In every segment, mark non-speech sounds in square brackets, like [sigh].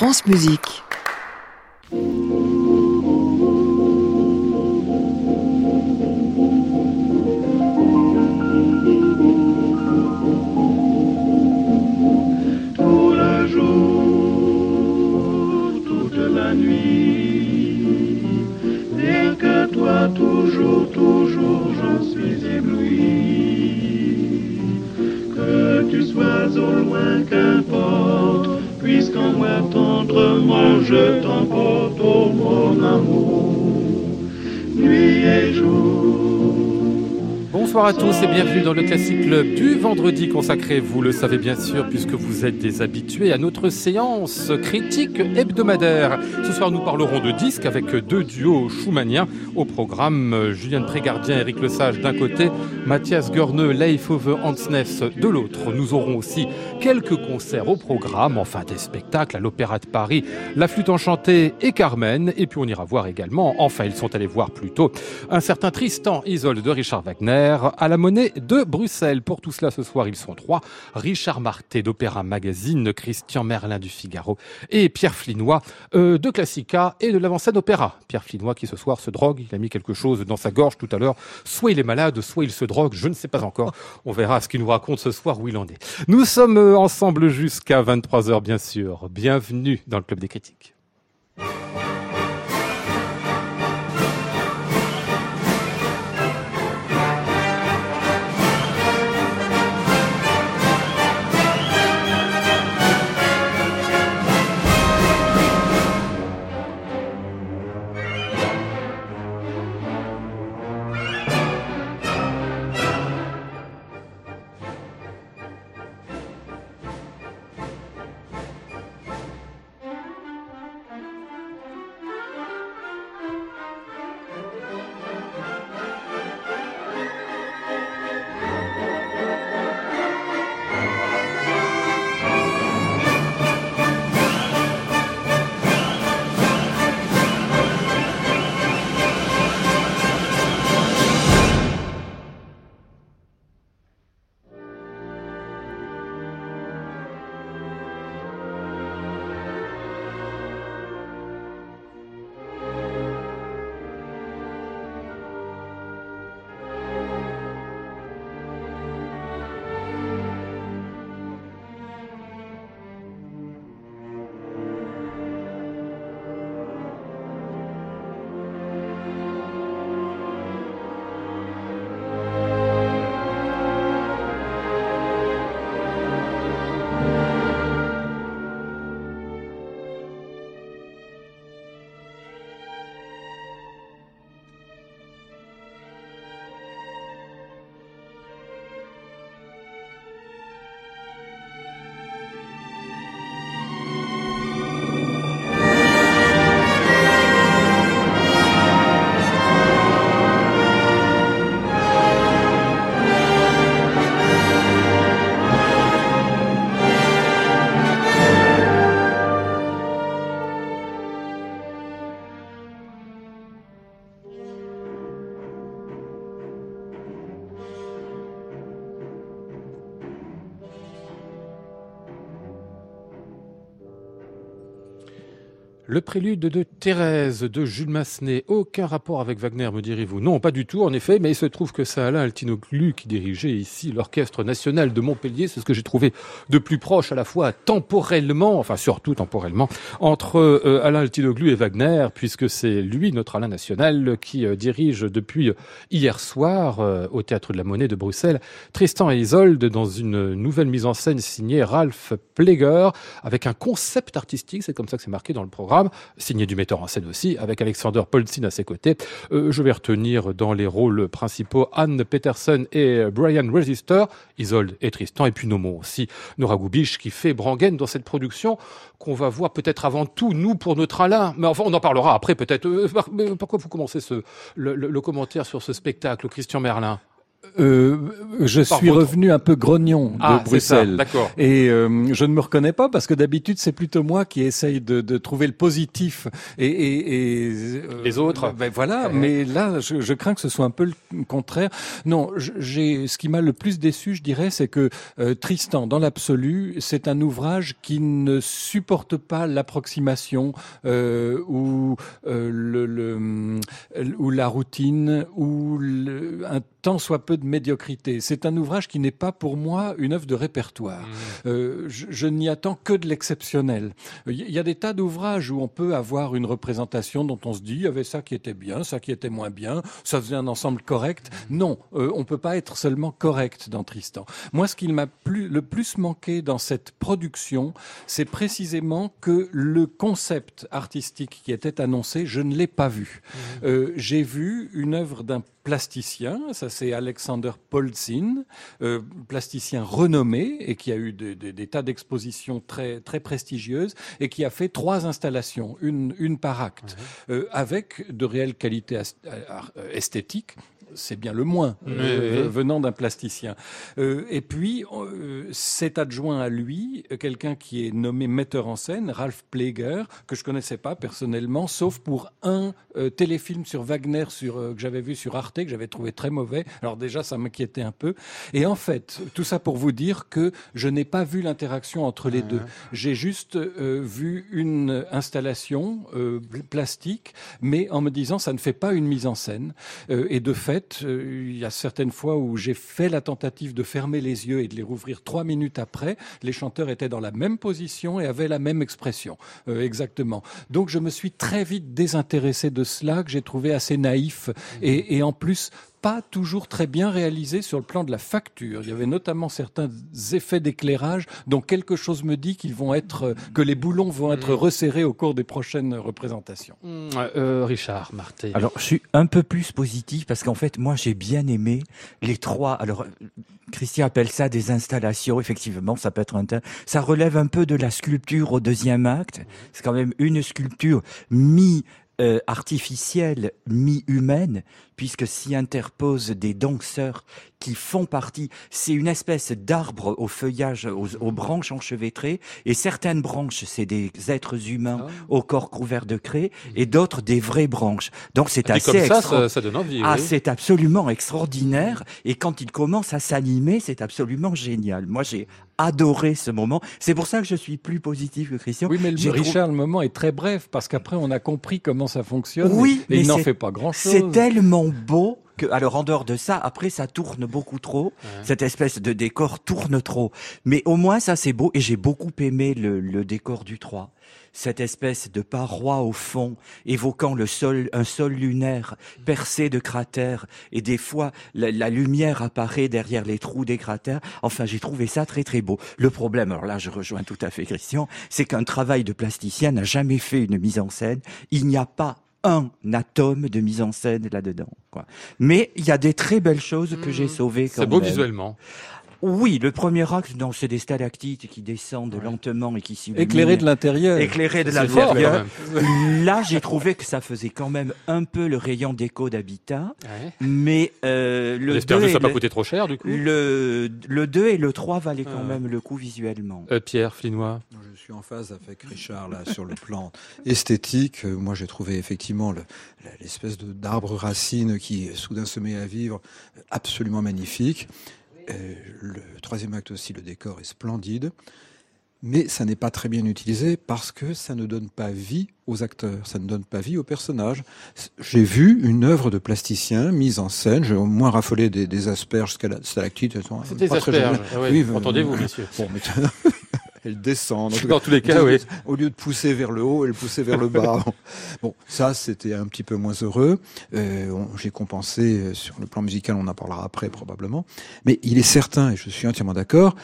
France Musique. Moi tendrement je t'emporte, mon amour, nuit et jour. Bonsoir à tous et bienvenue dans le Classic Club du vendredi consacré, vous le savez bien sûr, puisque vous êtes des habitués à notre séance critique hebdomadaire. Ce soir, nous parlerons de disques avec deux duos schumanniens au programme. Julien Prégardien, Eric Lesage d'un côté, Mathias Görneux, Leif Ove Hansness de l'autre. Nous aurons aussi quelques concerts au programme, enfin des spectacles à l'Opéra de Paris, La Flûte Enchantée et Carmen. Et puis on ira voir également, enfin ils sont allés voir plus tôt, un certain Tristan Isolde de Richard Wagner à la Monnaie de Bruxelles. Pour tout cela, ce soir, ils sont trois. Richard Marté d'Opéra Magazine, Christian Merlin du Figaro et Pierre Flinois euh, de Classica et de l'avant-scène Opéra. Pierre Flinois qui ce soir se drogue, il a mis quelque chose dans sa gorge tout à l'heure. Soit il est malade, soit il se drogue, je ne sais pas encore. On verra ce qu'il nous raconte ce soir où il en est. Nous sommes euh, ensemble jusqu'à 23h bien sûr. Bienvenue dans le Club des critiques. Le prélude de Thérèse de Jules Massenet, aucun rapport avec Wagner, me direz-vous? Non, pas du tout, en effet, mais il se trouve que c'est Alain Altinoglu qui dirigeait ici l'Orchestre National de Montpellier. C'est ce que j'ai trouvé de plus proche à la fois temporellement, enfin surtout temporellement, entre euh, Alain Altinoglu et Wagner, puisque c'est lui, notre Alain National, qui euh, dirige depuis hier soir euh, au Théâtre de la Monnaie de Bruxelles Tristan et Isolde dans une nouvelle mise en scène signée Ralph Pleger, avec un concept artistique, c'est comme ça que c'est marqué dans le programme, signé du metteur en scène aussi, avec Alexander Polzin à ses côtés. Euh, je vais retenir dans les rôles principaux Anne Peterson et Brian Resister, Isolde et Tristan, et puis nommons aussi Nora Goubich qui fait Brangen dans cette production qu'on va voir peut-être avant tout, nous, pour notre Alain. Mais enfin, on en parlera après peut-être. Euh, pourquoi vous commencez ce, le, le, le commentaire sur ce spectacle, Christian Merlin? Euh, je suis revenu un peu grognon de ah, Bruxelles. D'accord. Et euh, je ne me reconnais pas parce que d'habitude c'est plutôt moi qui essaye de, de trouver le positif et, et, et euh, les autres. Ben voilà. Mais là, je, je, crains que ce soit un peu le contraire. Non, j'ai ce qui m'a le plus déçu, je dirais, c'est que euh, Tristan, dans l'absolu, c'est un ouvrage qui ne supporte pas l'approximation euh, ou le, le, ou la routine ou le, un tant soit peu de médiocrité. C'est un ouvrage qui n'est pas pour moi une œuvre de répertoire. Mmh. Euh, je, je n'y attends que de l'exceptionnel. Il y a des tas d'ouvrages où on peut avoir une représentation dont on se dit il y avait ça qui était bien, ça qui était moins bien, ça faisait un ensemble correct. Mmh. Non, euh, on peut pas être seulement correct dans Tristan. Moi, ce qui m'a le plus manqué dans cette production, c'est précisément que le concept artistique qui était annoncé, je ne l'ai pas vu. Mmh. Euh, J'ai vu une œuvre d'un plasticien, ça c'est Alexander Polzin, euh, plasticien renommé et qui a eu de, de, des tas d'expositions très, très prestigieuses et qui a fait trois installations, une, une par acte, mmh. euh, avec de réelles qualités euh, esthétiques c'est bien le moins euh, venant d'un plasticien. Euh, et puis, euh, c'est adjoint à lui quelqu'un qui est nommé metteur en scène, Ralph Pleger, que je connaissais pas personnellement, sauf pour un téléfilm sur Wagner sur, que j'avais vu sur Arte, que j'avais trouvé très mauvais. Alors déjà, ça m'inquiétait un peu. Et en fait, tout ça pour vous dire que je n'ai pas vu l'interaction entre les deux. J'ai juste vu une installation plastique, mais en me disant, ça ne fait pas une mise en scène. et de fait, euh, il y a certaines fois où j'ai fait la tentative de fermer les yeux et de les rouvrir trois minutes après. Les chanteurs étaient dans la même position et avaient la même expression, euh, exactement. Donc je me suis très vite désintéressé de cela, que j'ai trouvé assez naïf et en plus pas toujours très bien réalisé sur le plan de la facture. Il y avait notamment certains effets d'éclairage dont quelque chose me dit qu'ils vont être, que les boulons vont être mm. resserrés au cours des prochaines représentations. Mm. Euh, Richard Martin. Alors, je suis un peu plus positif parce qu'en fait, moi, j'ai bien aimé les trois. Alors, Christian appelle ça des installations. Effectivement, ça peut être un. Ça relève un peu de la sculpture au deuxième acte. C'est quand même une sculpture mi euh, artificielle mi-humaine, puisque s'y interposent des danseurs qui font partie, c'est une espèce d'arbre au feuillage, aux, branches enchevêtrées, et certaines branches, c'est des êtres humains ah. au corps couvert de craie, et d'autres des vraies branches. Donc c'est assez comme ça, ça, donne envie. Ah, c'est absolument extraordinaire, et quand il commence à s'animer, c'est absolument génial. Moi, j'ai adoré ce moment. C'est pour ça que je suis plus positif que Christian. Oui, mais le, Richard, le moment est très bref parce qu'après on a compris comment ça fonctionne. Oui, et, mais il n'en fait pas grand-chose. C'est tellement beau que, alors en dehors de ça, après ça tourne beaucoup trop. Ouais. Cette espèce de décor tourne trop. Mais au moins ça c'est beau et j'ai beaucoup aimé le, le décor du 3 cette espèce de paroi au fond, évoquant le sol, un sol lunaire percé de cratères, et des fois la, la lumière apparaît derrière les trous des cratères. Enfin, j'ai trouvé ça très très beau. Le problème, alors là, je rejoins tout à fait Christian, c'est qu'un travail de plasticien n'a jamais fait une mise en scène. Il n'y a pas un atome de mise en scène là-dedans. Quoi. Mais il y a des très belles choses que j'ai mmh. sauvées. C'est beau visuellement. Oui, le premier acte, non, c'est des stalactites qui descendent ouais. lentement et qui s'illuminent. Éclairé de l'intérieur. Éclairé de l'intérieur. [laughs] Là, j'ai trouvé que ça faisait quand même un peu le rayon d'écho d'habitat. Ouais. Mais euh, le J'espère que ça n'a pas coûté trop cher, du coup. Le, le 2 et le 3 valaient quand même le coup visuellement. Euh, Pierre Flinois Je suis en phase avec Richard, là, sur le plan esthétique. Euh, moi, j'ai trouvé effectivement l'espèce d'arbre racine qui soudain se met à vivre absolument magnifique. Euh, le troisième acte aussi, le décor est splendide, mais ça n'est pas très bien utilisé parce que ça ne donne pas vie aux acteurs, ça ne donne pas vie aux personnages. J'ai vu une œuvre de plasticien mise en scène, j'ai au moins raffolé des, des asperges stalactites. C'est des asperges, ah oui, oui, entendez-vous, messieurs. Bon, mais [laughs] elle descend. Dans tous les cas, oui. Au lieu de pousser vers le haut, elle poussait vers le bas. [laughs] bon, ça, c'était un petit peu moins heureux. Euh, J'ai compensé euh, sur le plan musical, on en parlera après probablement. Mais il est certain, et je suis entièrement d'accord,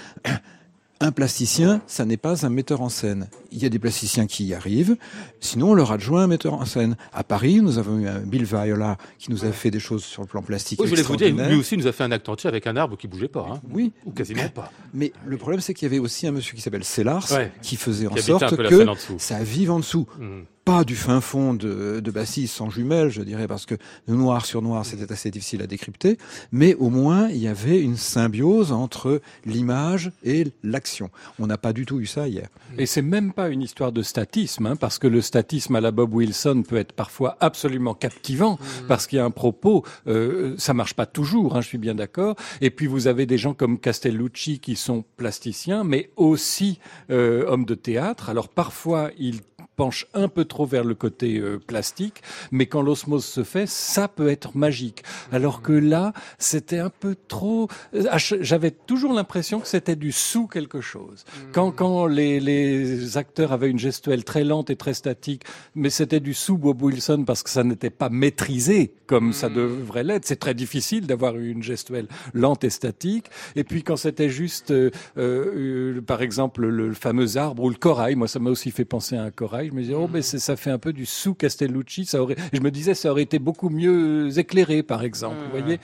un plasticien, ça n'est pas un metteur en scène. Il y a des plasticiens qui y arrivent, sinon on leur adjoint un metteur en scène. À Paris, nous avons eu un Bill Viola qui nous a fait des choses sur le plan plastique. Oui, je voulais vous dire, lui aussi nous a fait un acte entier avec un arbre qui bougeait pas. Hein. Oui. Ou quasiment pas. Mais le problème, c'est qu'il y avait aussi un monsieur qui s'appelle Sellars ouais. qui faisait en qui sorte que ça vive en dessous. Mmh. Pas du fin fond de, de Bassis sans jumelles, je dirais, parce que le noir sur noir, c'était assez difficile à décrypter, mais au moins, il y avait une symbiose entre l'image et l'action. On n'a pas du tout eu ça hier. Et c'est même pas une histoire de statisme, hein, parce que le statisme à la Bob Wilson peut être parfois absolument captivant, mmh. parce qu'il y a un propos, euh, ça marche pas toujours, hein, je suis bien d'accord. Et puis vous avez des gens comme Castellucci qui sont plasticiens, mais aussi euh, hommes de théâtre. Alors parfois, ils penche un peu trop vers le côté euh, plastique, mais quand l'osmose se fait, ça peut être magique. Alors que là, c'était un peu trop. Euh, j'avais toujours l'impression que c'était du sous quelque chose. Quand, quand les, les, acteurs avaient une gestuelle très lente et très statique, mais c'était du sous Bob Wilson parce que ça n'était pas maîtrisé comme ça devrait l'être. C'est très difficile d'avoir une gestuelle lente et statique. Et puis quand c'était juste, euh, euh, par exemple, le, le fameux arbre ou le corail, moi ça m'a aussi fait penser à un corail je me disais, oh, mais ça fait un peu du sous Castellucci. Ça aurait, je me disais, ça aurait été beaucoup mieux éclairé, par exemple. vous voyez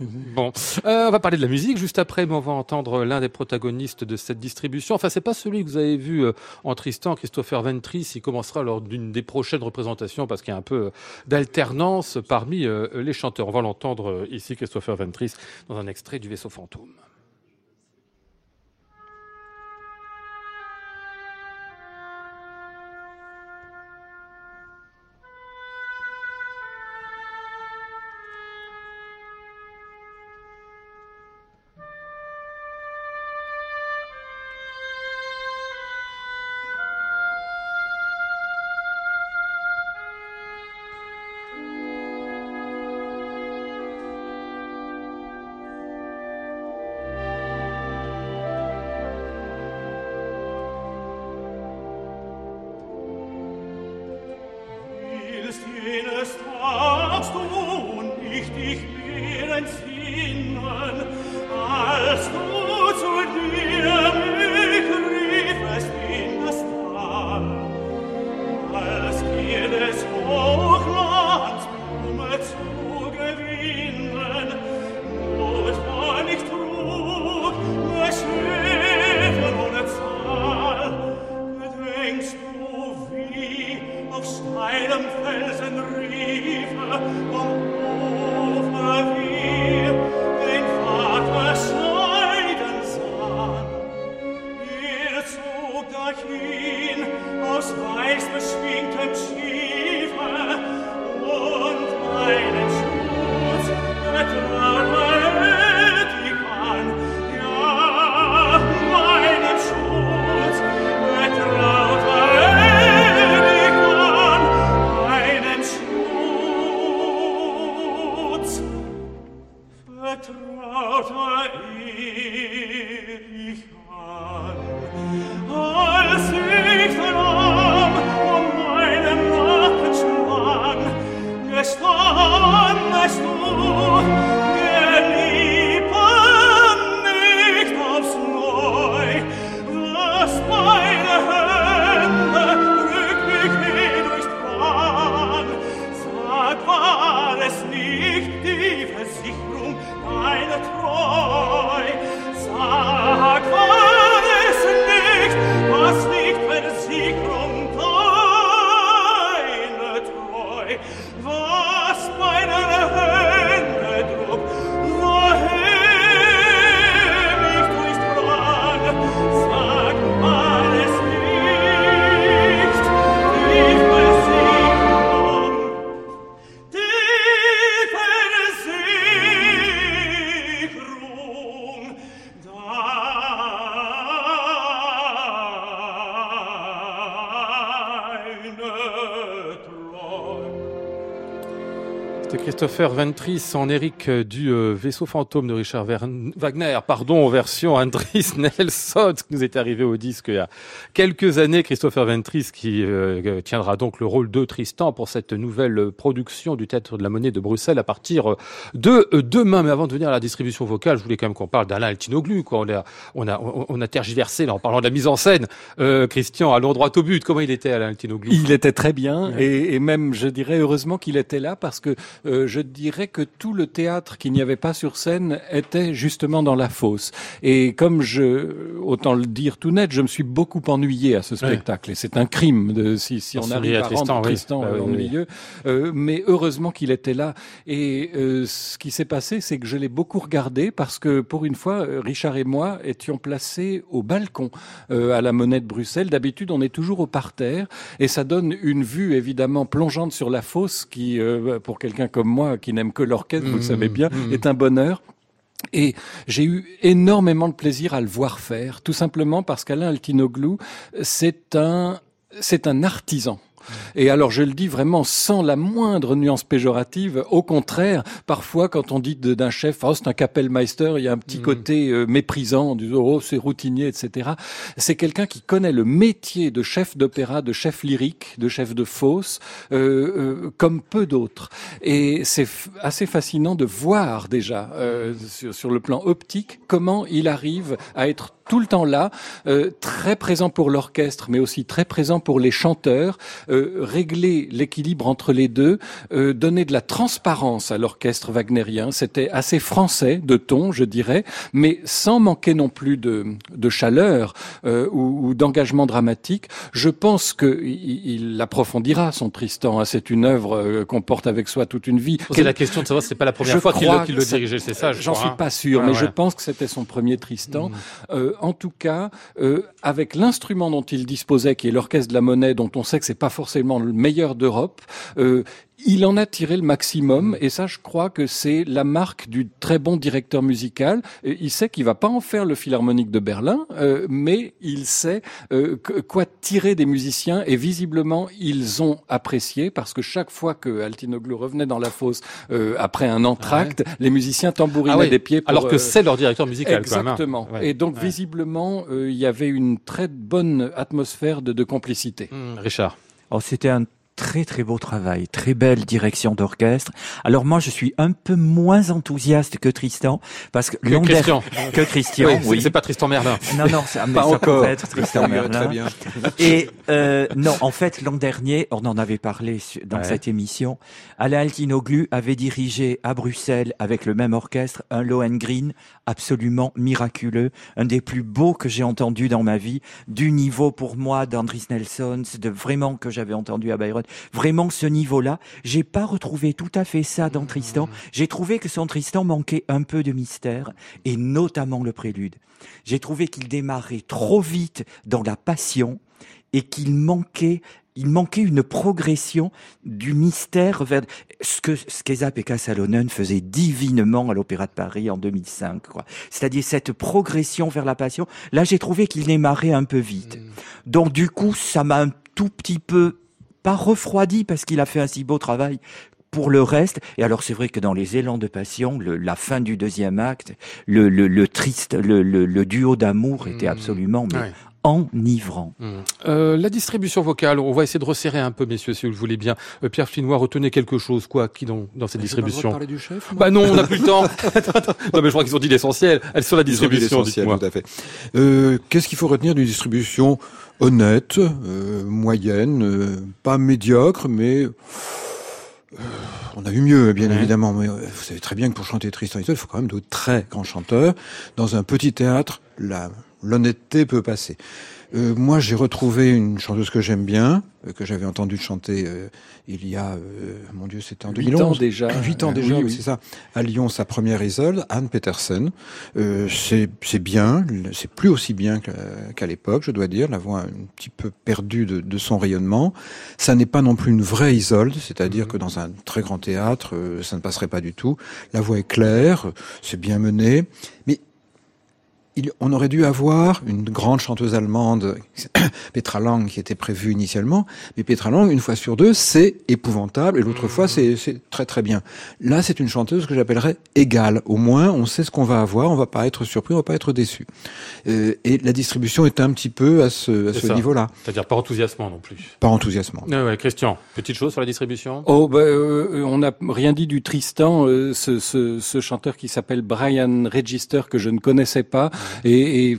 Bon, euh, on va parler de la musique juste après, mais on va entendre l'un des protagonistes de cette distribution. Enfin, c'est pas celui que vous avez vu euh, en Tristan, Christopher Ventris. Il commencera lors d'une des prochaines représentations parce qu'il y a un peu euh, d'alternance parmi les chanteurs. On va l'entendre ici, Christopher Ventris, dans un extrait du Vaisseau fantôme. Christopher Ventris en Eric euh, du euh, vaisseau fantôme de Richard Wagner, pardon, version [laughs] Andris Nelson, qui nous est arrivé au disque il y a quelques années. Christopher Ventris qui euh, tiendra donc le rôle de Tristan pour cette nouvelle production du Théâtre de la Monnaie de Bruxelles à partir de demain. Mais avant de venir à la distribution vocale, je voulais quand même qu'on parle d'Alain Altinoglu. Quoi. On, a, on, a, on a tergiversé là, en parlant de la mise en scène. Christian, allons droit au but. Comment il était Alain Altinoglu? Il était très bien et, et même, je dirais, heureusement qu'il était là parce que euh, je dirais que tout le théâtre qu'il n'y avait pas sur scène était justement dans la fosse. Et comme je, autant le dire tout net, je me suis beaucoup ennuyé à ce spectacle. Et c'est un crime de, si, si on arrive à, rendre Tristan bah ennuyeux. Euh, mais heureusement qu'il était là. Et euh, ce qui s'est passé, c'est que je l'ai beaucoup regardé parce que pour une fois, Richard et moi étions placés au balcon à la Monnaie de Bruxelles. D'habitude, on est toujours au parterre et ça donne une vue évidemment plongeante sur la fosse qui, euh, pour quelqu'un comme moi qui n'aime que l'orchestre, vous le savez bien, mmh, mmh. est un bonheur. Et j'ai eu énormément de plaisir à le voir faire, tout simplement parce qu'Alain Altinoglou, c'est un, c'est un artisan. Et alors je le dis vraiment sans la moindre nuance péjorative. Au contraire, parfois quand on dit d'un chef, oh c'est un Kapellmeister, il y a un petit mm. côté euh, méprisant, du oh c'est routinier, etc. C'est quelqu'un qui connaît le métier de chef d'opéra, de chef lyrique, de chef de fosse, euh, euh, comme peu d'autres. Et c'est assez fascinant de voir déjà sur, sur le plan optique comment il arrive à être tout le temps là, euh, très présent pour l'orchestre, mais aussi très présent pour les chanteurs, euh, régler l'équilibre entre les deux, euh, donner de la transparence à l'orchestre wagnérien. C'était assez français de ton, je dirais, mais sans manquer non plus de, de chaleur ou, ou d'engagement dramatique. Je pense que il, approfondira son Tristan. Hein. C'est une œuvre qu'on porte avec soi toute une vie. C'est la question de savoir si c'est pas la première fois qu'il le, dirigeait, c'est ça. J'en suis hein. pas sûr, mais je pense que c'était son premier Tristan. Mmh en tout cas, euh, avec l'instrument dont il disposait, qui est l'orchestre de la monnaie, dont on sait que c'est pas forcément le meilleur d'Europe, euh, il en a tiré le maximum mm. et ça je crois que c'est la marque du très bon directeur musical. Il sait qu'il va pas en faire le philharmonique de Berlin, euh, mais il sait euh, quoi tirer des musiciens et visiblement ils ont apprécié parce que chaque fois que Altinoglu revenait dans la fosse euh, après un entracte, les musiciens tambourinaient ah des pieds. Alors que c'est leur directeur musical. Exactement. Quand même, Et donc visiblement il y avait une très bonne atmosphère de, de complicité. Mm, Richard. Oh, c'était un très très beau travail, très belle direction d'orchestre. Alors moi je suis un peu moins enthousiaste que Tristan parce que, que Christian, que Christian, oui, c'est pas Tristan Merlin. Non non, ça, mais pas ça encore. être Tristan Merlin. Très bien. Et euh, non, en fait l'an dernier, on en avait parlé dans cette émission, Alain Altinoglu avait dirigé à Bruxelles avec le même orchestre un Lohengrin absolument miraculeux, un des plus beaux que j'ai entendu dans ma vie, du niveau pour moi d'Andris Nelson, de vraiment que j'avais entendu à Bayreuth Vraiment, ce niveau-là, j'ai pas retrouvé tout à fait ça dans Tristan. J'ai trouvé que son Tristan manquait un peu de mystère, et notamment le prélude. J'ai trouvé qu'il démarrait trop vite dans la passion, et qu'il manquait il manquait une progression du mystère vers ce que Skeza-Pekka Salonen faisait divinement à l'Opéra de Paris en 2005. C'est-à-dire cette progression vers la passion. Là, j'ai trouvé qu'il démarrait un peu vite. Mm. Donc, du coup, ça m'a un tout petit peu pas refroidi parce qu'il a fait un si beau travail pour le reste. Et alors c'est vrai que dans les élans de passion, la fin du deuxième acte, le, le, triste, le, duo d'amour était mmh. absolument enivrant. Mmh. Euh, la distribution vocale, on va essayer de resserrer un peu, messieurs, si vous le voulez bien. Euh, Pierre Flinois, retenez quelque chose, quoi, qui dans, dans cette distribution parler du chef Bah non, on n'a plus le temps. [laughs] non, mais je crois qu'ils ont dit l'essentiel. Elle sur la distribution. Tout à fait. Euh, Qu'est-ce qu'il faut retenir d'une distribution honnête, euh, moyenne, euh, pas médiocre, mais euh, on a eu mieux, bien évidemment. Mais vous savez très bien que pour chanter Tristan il faut quand même de très grands chanteurs. Dans un petit théâtre, l'honnêteté peut passer. Euh, moi, j'ai retrouvé une chanteuse que j'aime bien, euh, que j'avais entendu chanter euh, il y a, mon Dieu, c'était en 2011. ans déjà. Huit ans déjà, oui, c'est ça. À Lyon, sa première isole, Anne Petersen. c'est bien, c'est plus aussi bien qu'à l'époque, je dois dire. La voix un petit peu perdue de, de son rayonnement. Ça n'est pas non plus une vraie isole, c'est-à-dire mhm. que dans un très grand théâtre, ça ne passerait pas du tout. La voix est claire, c'est bien mené, mais on aurait dû avoir une grande chanteuse allemande, [coughs] Petra Lang, qui était prévue initialement, mais Petra Lang, une fois sur deux, c'est épouvantable, et l'autre fois, c'est très très bien. Là, c'est une chanteuse que j'appellerais égale. Au moins, on sait ce qu'on va avoir, on va pas être surpris, on va pas être déçu. Euh, et la distribution est un petit peu à ce, ce niveau-là. C'est-à-dire pas enthousiasmant non plus. Pas enthousiasmant. ouais, Christian, petite chose sur la distribution? Oh, bah, euh, on n'a rien dit du Tristan, euh, ce, ce, ce chanteur qui s'appelle Brian Register, que je ne connaissais pas, Et, et,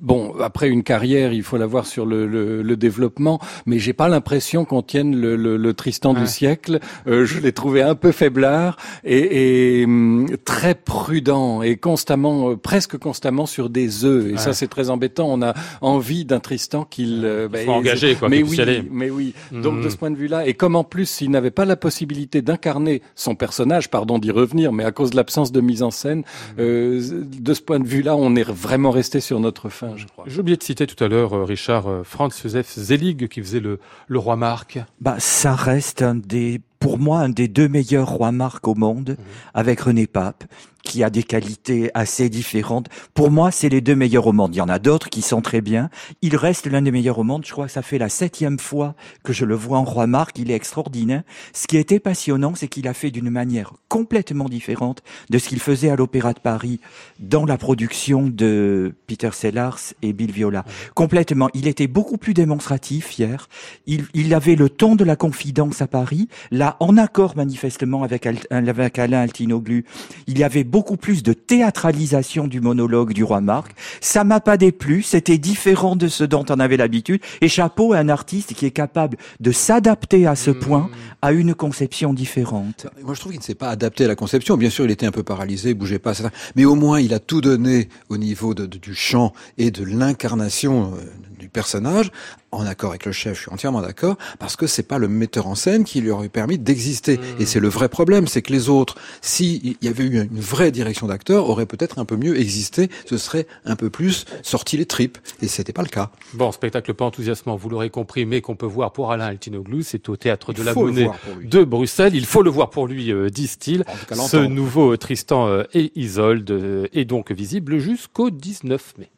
bon, après une carrière, il faut la voir sur le, le, le développement, mais j'ai pas l'impression qu'on tienne le, le, le Tristan du siècle. Euh, je l'ai trouvé un peu faiblard et, et hum, très prudent et constamment, euh, presque constamment sur des œufs. Et ça, c'est très embêtant. On a envie d'un Tristan qu'il euh, bah, Faut engager, quoi, Mais oui, aller. mais oui. Donc Mhm. de ce point de vue-là, et comme en plus il n'avait pas la possibilité d'incarner son personnage, pardon d'y revenir, mais à cause de l'absence de mise en scène, euh, de ce point de vue-là, on est vraiment resté sur notre fin, je crois. J'ai oublié de citer tout à l'heure, euh, Richard, euh, Franz Josef Zelig qui faisait le, le roi Marc. Bah, ça reste un des, pour moi, un des deux meilleurs rois Marc au monde, avec René Pape, qui a des qualités assez différentes. Pour moi, c'est les deux meilleurs au monde. Il y en a d'autres qui sont très bien. Il reste l'un des meilleurs au monde. Je crois que ça fait la septième fois que je le vois en roi Marc. Il est extraordinaire. Ce qui était passionnant, c'est qu'il a fait d'une manière complètement différente de ce qu'il faisait à l'Opéra de Paris dans la production de Peter Sellars et Bill Viola. Complètement. Il était beaucoup plus démonstratif hier. Il, il avait le ton de la confidence à Paris, là en accord manifestement avec, avec Alain Altinoglu. Il y avait beaucoup plus de théâtralisation du monologue du roi Marc. Ça m'a pas déplu, c'était différent de ce dont on avait l'habitude. Et chapeau à un artiste qui est capable de s'adapter à ce point à une conception différente. Moi, je trouve qu'il ne s'est pas adapté à la conception. Bien sûr, il était un peu paralysé, bougeait pas, etc. Mais au moins, il a tout donné au niveau de- de- du chant et de l'incarnation euh, du personnage, en accord avec le chef. Je suis entièrement d'accord, parce que c'est pas le metteur en scène qui lui aurait permis d'exister. Et c'est le vrai problème, c'est que les autres, s'il y avait eu une vraie direction d'acteur, auraient peut-être un peu mieux existé. Ce serait un peu plus sorti les tripes. Et c'était pas le cas. Bon, spectacle pas enthousiasmant, vous l'aurez compris, mais qu'on peut voir pour Alain Altinoglou, c'est au Théâtre de Il la Monnaie de Bruxelles. Il faut le voir pour lui, euh, disent-ils. Ce nouveau Tristan euh, et Isolde euh, est donc visible jusqu'au 19 mai.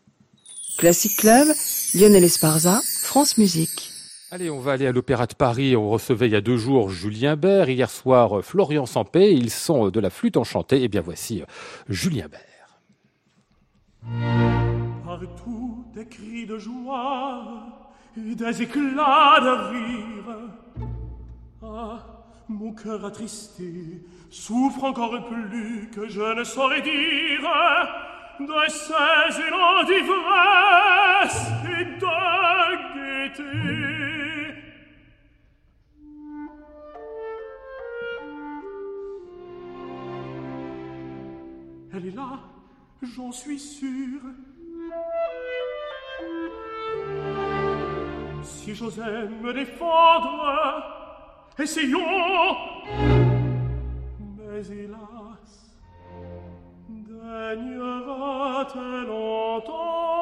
Classic Club, Lionel Esparza, France Musique. Allez, on va aller à l'Opéra de Paris. On recevait il y a deux jours Julien Bert, hier soir euh, Florian Sampé. Ils sont euh, de la flûte enchantée. Et bien voici euh, Julien Bert. Partout des cris de joie et des éclats de rire. Ah, mon cœur attristé souffre encore plus que je ne saurais dire de ces élans d'ivresse et de gaieté. Elle est là, j'en suis sûr. Si j'osais me défendre, essayons. Mais hélas, daignera-t-elle entendre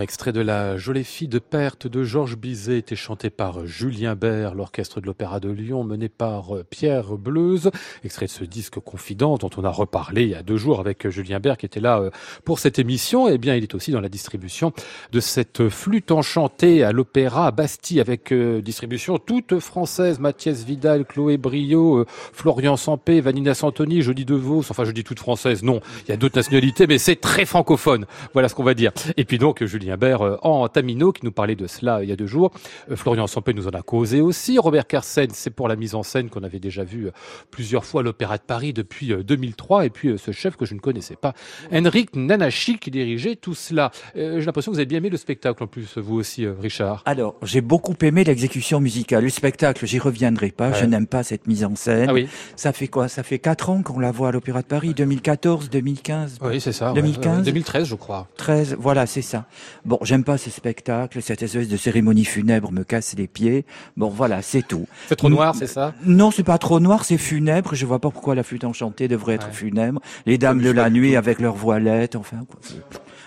Extrait de La jolie fille de perte de Georges Bizet, était chanté par Julien Bert, l'orchestre de l'Opéra de Lyon, mené par Pierre Bleuze. Extrait de ce disque Confident, dont on a reparlé il y a deux jours avec Julien Bert, qui était là euh, pour cette émission. Eh bien, il est aussi dans la distribution de cette flûte enchantée à l'Opéra Bastille, avec euh, distribution toute française. Mathias Vidal, Chloé Brio, euh, Florian Sampé, Vanina Santoni, Jody DeVos. Enfin, je dis toute française. Non, il y a d'autres nationalités, mais c'est très francophone. Voilà ce qu'on va dire. Et puis donc, Julien Bert euh, en Tamino, qui nous parlait de cela euh, il y a deux jours. Euh, Florian Sampé nous en a causé aussi. Robert Carsen, c'est pour la mise en scène qu'on avait déjà vu plusieurs fois à l'Opéra de Paris depuis euh, 2003. Et puis ce chef que je ne connaissais pas, Henrik Nanachi, qui dirigeait tout cela. J'ai l'impression que vous avez bien aimé le spectacle en plus, vous aussi, Richard. Alors, j'ai beaucoup aimé l'exécution musicale. Le spectacle, j'y reviendrai pas. Je n'aime pas cette mise en scène. Ah oui, Ça fait quoi? Ça fait quatre ans qu'on la voit à l'Opéra de Paris, 2014, 2015, oui c'est ça. ouais. 2015. Euh, 2013, je crois. 13. Voilà, c'est ça. Bon, j'aime pas ce spectacle. Cette espèce de cérémonie funèbre me casse les pieds. Bon, voilà, c'est tout. C'est trop noir, c'est ça? Non, c'est pas trop noir, c'est funèbre. Je vois pas pourquoi la flûte enchantée devrait être Ouais. funèbre. Les dames de la nuit avec leurs voilettes, enfin. quoi.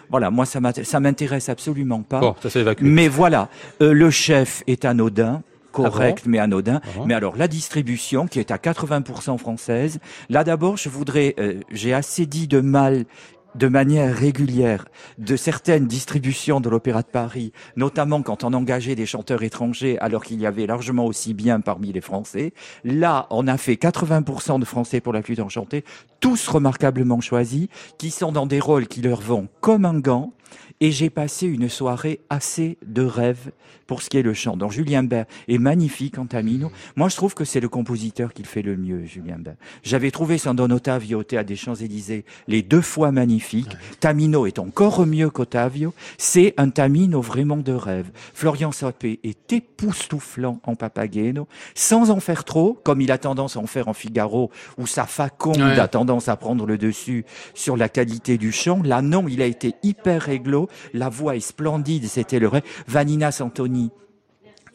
Voilà, moi ça m'int- ça m'intéresse absolument pas. Bon, ça s'est évacué. Mais voilà, euh, le chef est anodin. Correct, Ah mais anodin. Ah bon? Mais alors la distribution, qui est à 80% française, là d'abord, je voudrais, euh, j'ai assez dit de mal de manière régulière de certaines distributions de l'Opéra de Paris, notamment quand on engageait des chanteurs étrangers alors qu'il y avait largement aussi bien parmi les Français. Là, on a fait 80% de Français pour la flûte enchantée, tous remarquablement choisis, qui sont dans des rôles qui leur vont comme un gant. Et j'ai passé une soirée assez de rêve pour ce qui est le chant. Donc Julien Bert est magnifique en Tamino. Moi, je trouve que c'est le compositeur qui le fait le mieux, Julien Bert. J'avais trouvé son Don Ottavio au Théâtre des Champs-Élysées les deux fois magnifique. Tamino est encore mieux qu'Ottavio. C'est un Tamino vraiment de rêve. Florian Sapé est époustouflant en Papageno, sans en faire trop, comme il a tendance à en faire en Figaro, où sa faconde Ouais. a tendance à prendre le dessus sur la qualité du chant. Là, non, il a été hyper La voix est splendide, c'était le rêve. Vanina Santoni.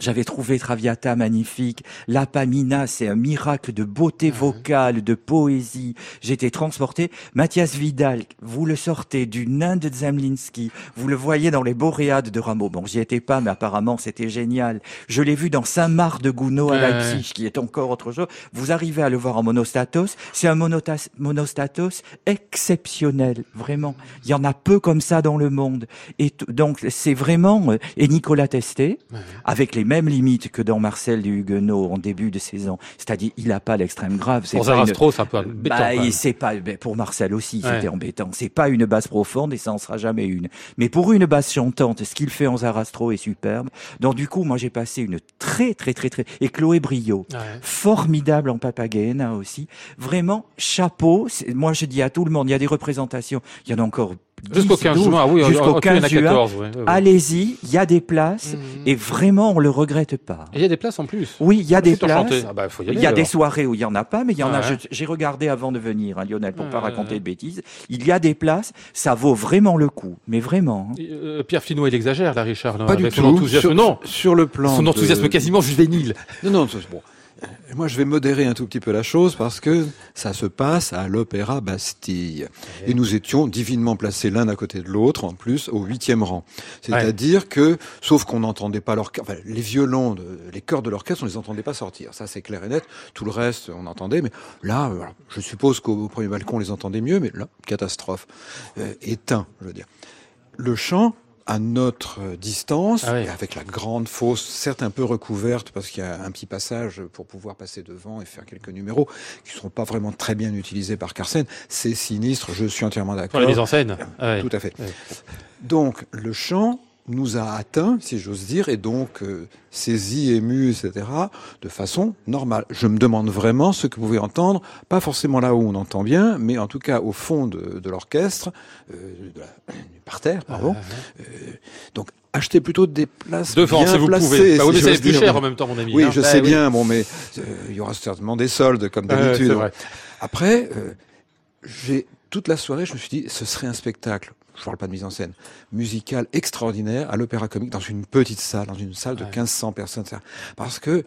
J'avais trouvé Traviata magnifique. La Pamina, c'est un miracle de beauté vocale, de poésie. J'étais transporté. Mathias Vidal, vous le sortez du nain de Zemlinski. Vous le voyez dans les Boréades de Rameau. Bon, j'y étais pas, mais apparemment, c'était génial. Je l'ai vu dans Saint-Marc de Gounod à. Leipzig, qui est encore autre chose. Vous arrivez à le voir en monostatos. C'est un monostatos exceptionnel, vraiment. Il y en a peu comme ça dans le monde. Et donc, c'est vraiment, euh, et Nicolas Testé, avec les mêmes limites que dans Marcel du Huguenot en début de saison. C'est-à-dire, il n'a pas l'extrême grave. Pour une- Zarastro, c'est un peu embêtant. bah, c'est pas pour Marcel aussi, Ouais. c'était embêtant. C'est pas une basse profonde et ça en sera jamais une. Mais pour une basse chantante, ce qu'il fait en Zarastro est superbe. Donc du coup, moi j'ai passé une très très très très et Chloé Brio, Ouais. formidable en Papagena aussi. Vraiment chapeau. Moi je dis à tout le monde, il y a des représentations, il y en a encore Jusqu'au 10, 15 12, juin, ah oui, jusqu'au ok, il y en a 15 juin. 14. ouais, ouais, ouais. Allez-y, il y a des places Mhm. et vraiment on le regrette pas. Et il y a des places en plus. Oui, il y a des places. Ah bah, faut y Il y a des soirées où il y en a pas, mais il y en a. Ouais. J'ai regardé avant de venir, hein, Lionel, pour pas Ouais, raconter ouais. de bêtises. Il y a des places, ça vaut vraiment le coup, mais vraiment. hein. Et, euh, Pierre Finot, il exagère, là, Richard. non, Pas du tout. Son enthousiasme, Sur, non. sur le plan. Son de- enthousiasme quasiment juvénile. Non, non, c'est bon. Moi, je vais modérer un tout petit peu la chose parce que ça se passe à l'Opéra Bastille. Et nous étions divinement placés l'un à côté de l'autre, en plus, au huitième rang. C'est-à-dire que, sauf qu'on n'entendait pas enfin, les violons, de, les chœurs de l'orchestre, on les entendait pas sortir. Ça, c'est clair et net. Tout le reste, on entendait. Mais là, euh, je suppose qu'au premier balcon, on les entendait mieux, mais là, catastrophe. Euh, éteint, je veux dire. Le chant, à notre distance, Ah oui. avec la grande fosse, certes un peu recouverte, parce qu'il y a un petit passage pour pouvoir passer devant et faire quelques numéros qui ne seront pas vraiment très bien utilisés par Carsen. C'est sinistre, je suis entièrement Pour d'accord. la mise en scène. Ah. Tout à fait. Donc, le chant nous a atteints, si j'ose dire, et donc euh, saisi, ému, etc., de façon normale. Je me demande vraiment ce que vous pouvez entendre, pas forcément là où on entend bien, mais en tout cas au fond de, de l'orchestre, euh, de la- [coughs] du parterre, pardon. Euh, donc, achetez plutôt des places Devant, bien si vous placées. pouvez. Bah oui, mais c'est plus dire. cher en même temps, mon ami. Oui, hein. je Bah sais oui. bien, bon, mais euh, il y aura certainement des soldes, comme d'habitude. c'est vrai. Après, euh, j'ai toute la soirée, je me suis dit, ce serait un spectacle. Je parle pas de mise en scène musicale extraordinaire à l'Opéra Comique dans une petite salle, dans une salle de Ouais. 1500 personnes. Parce que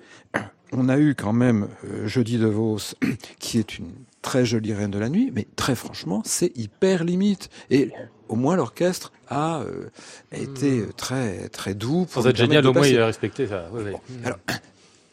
on a eu quand même euh, Jeudi de Vos, [clears throat] qui est une très jolie reine de la nuit, mais très franchement, c'est hyper limite. Et au moins l'orchestre a euh, été euh, très très doux. pour Sans être génial, au moins, il a respecté ça. Oui, oui. Alors,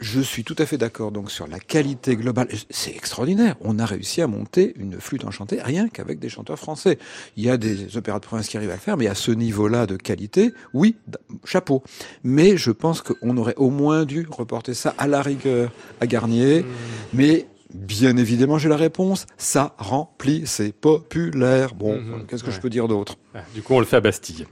je suis tout à fait d'accord donc sur la qualité globale. C'est extraordinaire. On a réussi à monter une flûte enchantée rien qu'avec des chanteurs français. Il y a des opéras de province qui arrivent à le faire, mais à ce niveau-là de qualité, oui, chapeau. Mais je pense qu'on aurait au moins dû reporter ça à la rigueur à Garnier. Mais bien évidemment, j'ai la réponse. Ça remplit, c'est populaire. Bon, Mhm. qu'est-ce que Ouais. je peux dire d'autre? Du coup, on le fait à Bastille.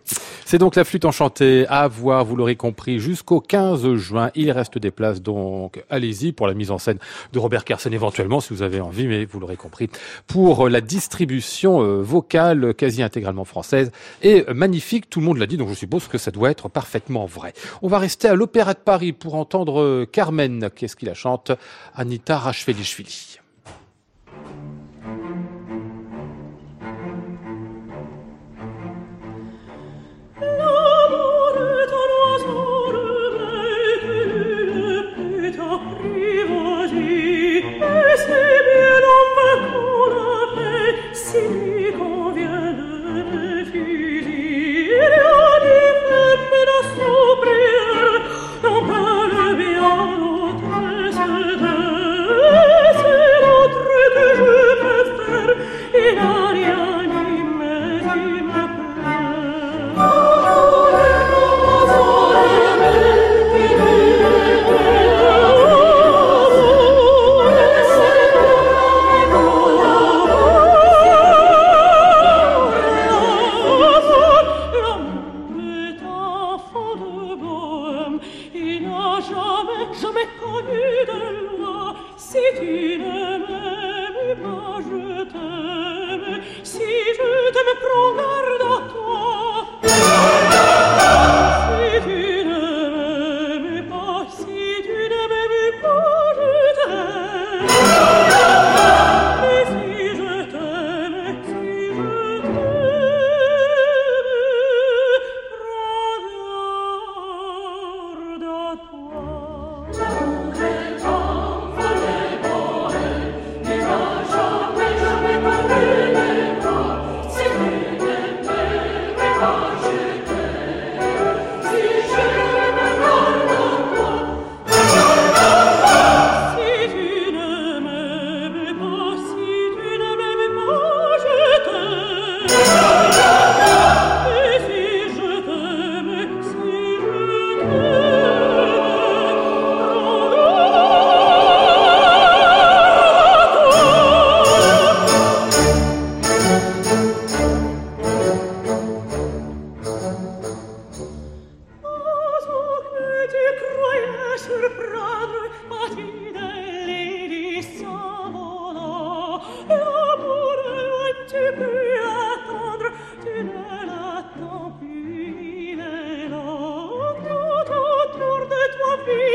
C'est donc la flûte enchantée à voir, vous l'aurez compris, jusqu'au 15 juin. Il reste des places, donc allez-y pour la mise en scène de Robert Carsen éventuellement, si vous avez envie, mais vous l'aurez compris, pour euh, la distribution euh, vocale quasi intégralement française. Et magnifique, tout le monde l'a dit, donc je suppose que ça doit être parfaitement vrai. On va rester à l'Opéra de Paris pour entendre euh, Carmen, qu'est-ce qu'il la chante? Anita Rachvelishvili.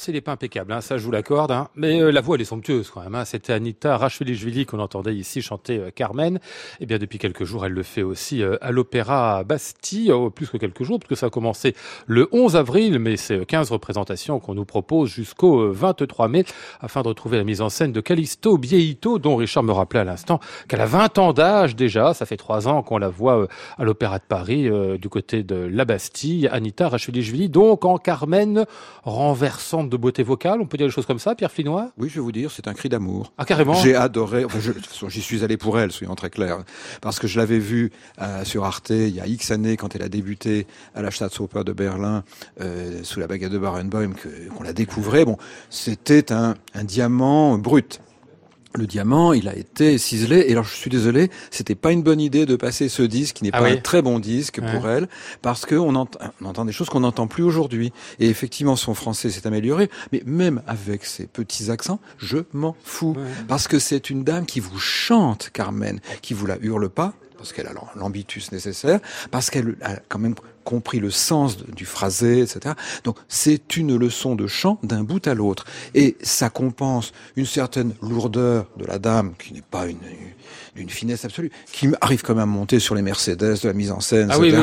français n'est pas impeccable, hein, ça je vous l'accorde, hein. mais euh, la voix elle est somptueuse quand même. Hein. C'était Anita Rachvili-Jvili qu'on entendait ici chanter euh, Carmen. Et eh bien depuis quelques jours, elle le fait aussi euh, à l'Opéra Bastille, oh, plus que quelques jours, parce que ça a commencé le 11 avril, mais c'est 15 représentations qu'on nous propose jusqu'au 23 mai, afin de retrouver la mise en scène de Callisto Bieito, dont Richard me rappelait à l'instant qu'elle a 20 ans d'âge déjà, ça fait trois ans qu'on la voit à l'Opéra de Paris, du côté de la Bastille, Anita Rachvili-Jvili, donc en Carmen renversante de beauté vocale, on peut dire des choses comme ça, Pierre Flinois? Oui, je vais vous dire, c'est un cri d'amour. Ah, carrément J'ai adoré, enfin, je, de toute façon, j'y suis allé pour elle, soyons très clairs, parce que je l'avais vue euh, sur Arte il y a X années, quand elle a débuté à la Staatsoper de Berlin, euh, sous la baguette de Barenboim, qu'on la découvrait. Bon, c'était un, un diamant brut le diamant, il a été ciselé. Et alors, je suis désolé, c'était pas une bonne idée de passer ce disque, qui n'est ah pas un très bon disque pour elle, parce qu'on on entend des choses qu'on n'entend plus aujourd'hui. Et effectivement, son français s'est amélioré, mais même avec ses petits accents, je m'en fous. Parce que c'est une dame qui vous chante, Carmen, qui vous la hurle pas, parce qu'elle a l'ambitus nécessaire, parce qu'elle a quand même compris le sens du phrasé, etc. Donc c'est une leçon de chant d'un bout à l'autre. Et ça compense une certaine lourdeur de la dame, qui n'est pas une, d'une finesse absolue, qui arrive quand même à monter sur les Mercedes de la mise en scène, ah etc.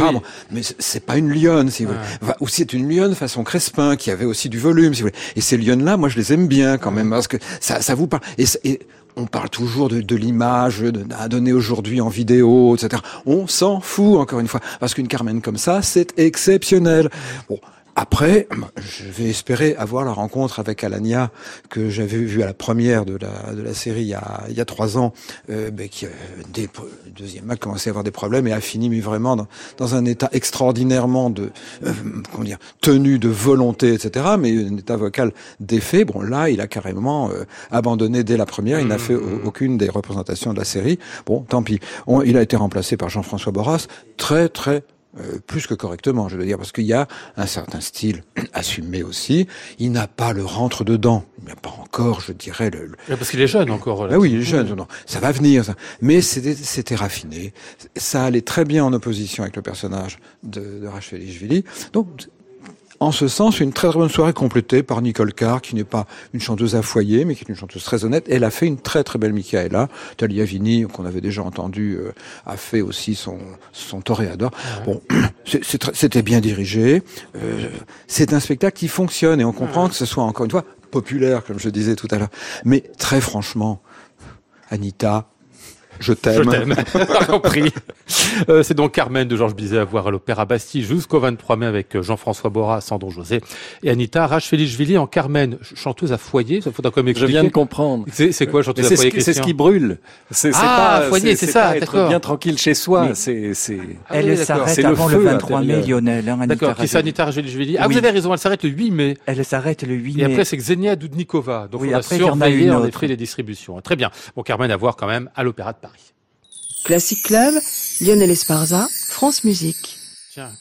mais c'est pas une lionne, si vous voulez. Ou c'est une lionne façon Crespin, qui avait aussi du volume, si vous voulez. Et ces lionnes-là, moi je les aime bien quand même, parce que ça, ça vous parle. Et, et on parle toujours de, de l'image à donner aujourd'hui en vidéo, etc. On s'en fout, encore une fois, parce qu'une Carmen comme ça, c'est exceptionnel. Bon, après, je vais espérer avoir la rencontre avec Alania que j'avais vue à la première de la, de la série il y a, il y a trois ans, euh, ben, qui, euh, dès le deuxième acte, commençait à avoir des problèmes et a fini, mais vraiment dans, dans un état extraordinairement de, euh, comment dire, tenu de volonté, etc., mais un état vocal défait. Bon, là, il a carrément euh, abandonné dès la première. Il n'a fait aucune des représentations de la série. Bon, tant pis. il a été remplacé par Jean-François Borras, très, très euh, plus que correctement, je veux dire, parce qu'il y a un certain style [clears throat] assumé aussi. Il n'a pas le rentre dedans. Il n'a pas encore, je dirais, le. Parce qu'il est jeune encore. Ah oui, il est jeune. Non, ça va venir. Ça. Mais c'était raffiné. Ça allait très bien en opposition avec le personnage de, de Rachel Ishvili. Donc en ce sens, une très, très bonne soirée complétée par Nicole Carr, qui n'est pas une chanteuse à foyer, mais qui est une chanteuse très honnête. Elle a fait une très très belle Michaela. Talia Vini, qu'on avait déjà entendu, euh, a fait aussi son, son toréador. Bon, [clears throat] c'était bien dirigé. Euh, c'est un spectacle qui fonctionne et on comprend que ce soit encore une fois populaire, comme je disais tout à l'heure. Mais très franchement, Anita, je t'aime. Je t'aime. [laughs] compris. Euh, c'est donc Carmen de Georges Bizet à voir à l'Opéra Bastille jusqu'au 23 mai avec euh, Jean-François Borra, Sandro José et Anita Rachfelishvili en Carmen, chanteuse à foyer. Ça faudra comme expliquer. Je viens de comprendre. C'est quoi chanteuse à foyer C'est ce qui brûle. C'est ah, pas, foyer, c'est ça. Être bien tranquille chez soi. C'est ah elle s'arrête avant le, 23 mai, Lionel. Hein, d'accord. Qui c'est Anita Rachfelishvili Ah, vous avez raison. Elle s'arrête le 8 mai. Elle s'arrête le 8 mai. Et après c'est Xenia Dudnikova. Donc on a surveillé en effet les distributions. Très bien. Bon, Carmen à voir quand même à l'Opéra de Paris. Classic Club, Lionel Esparza, France Musique.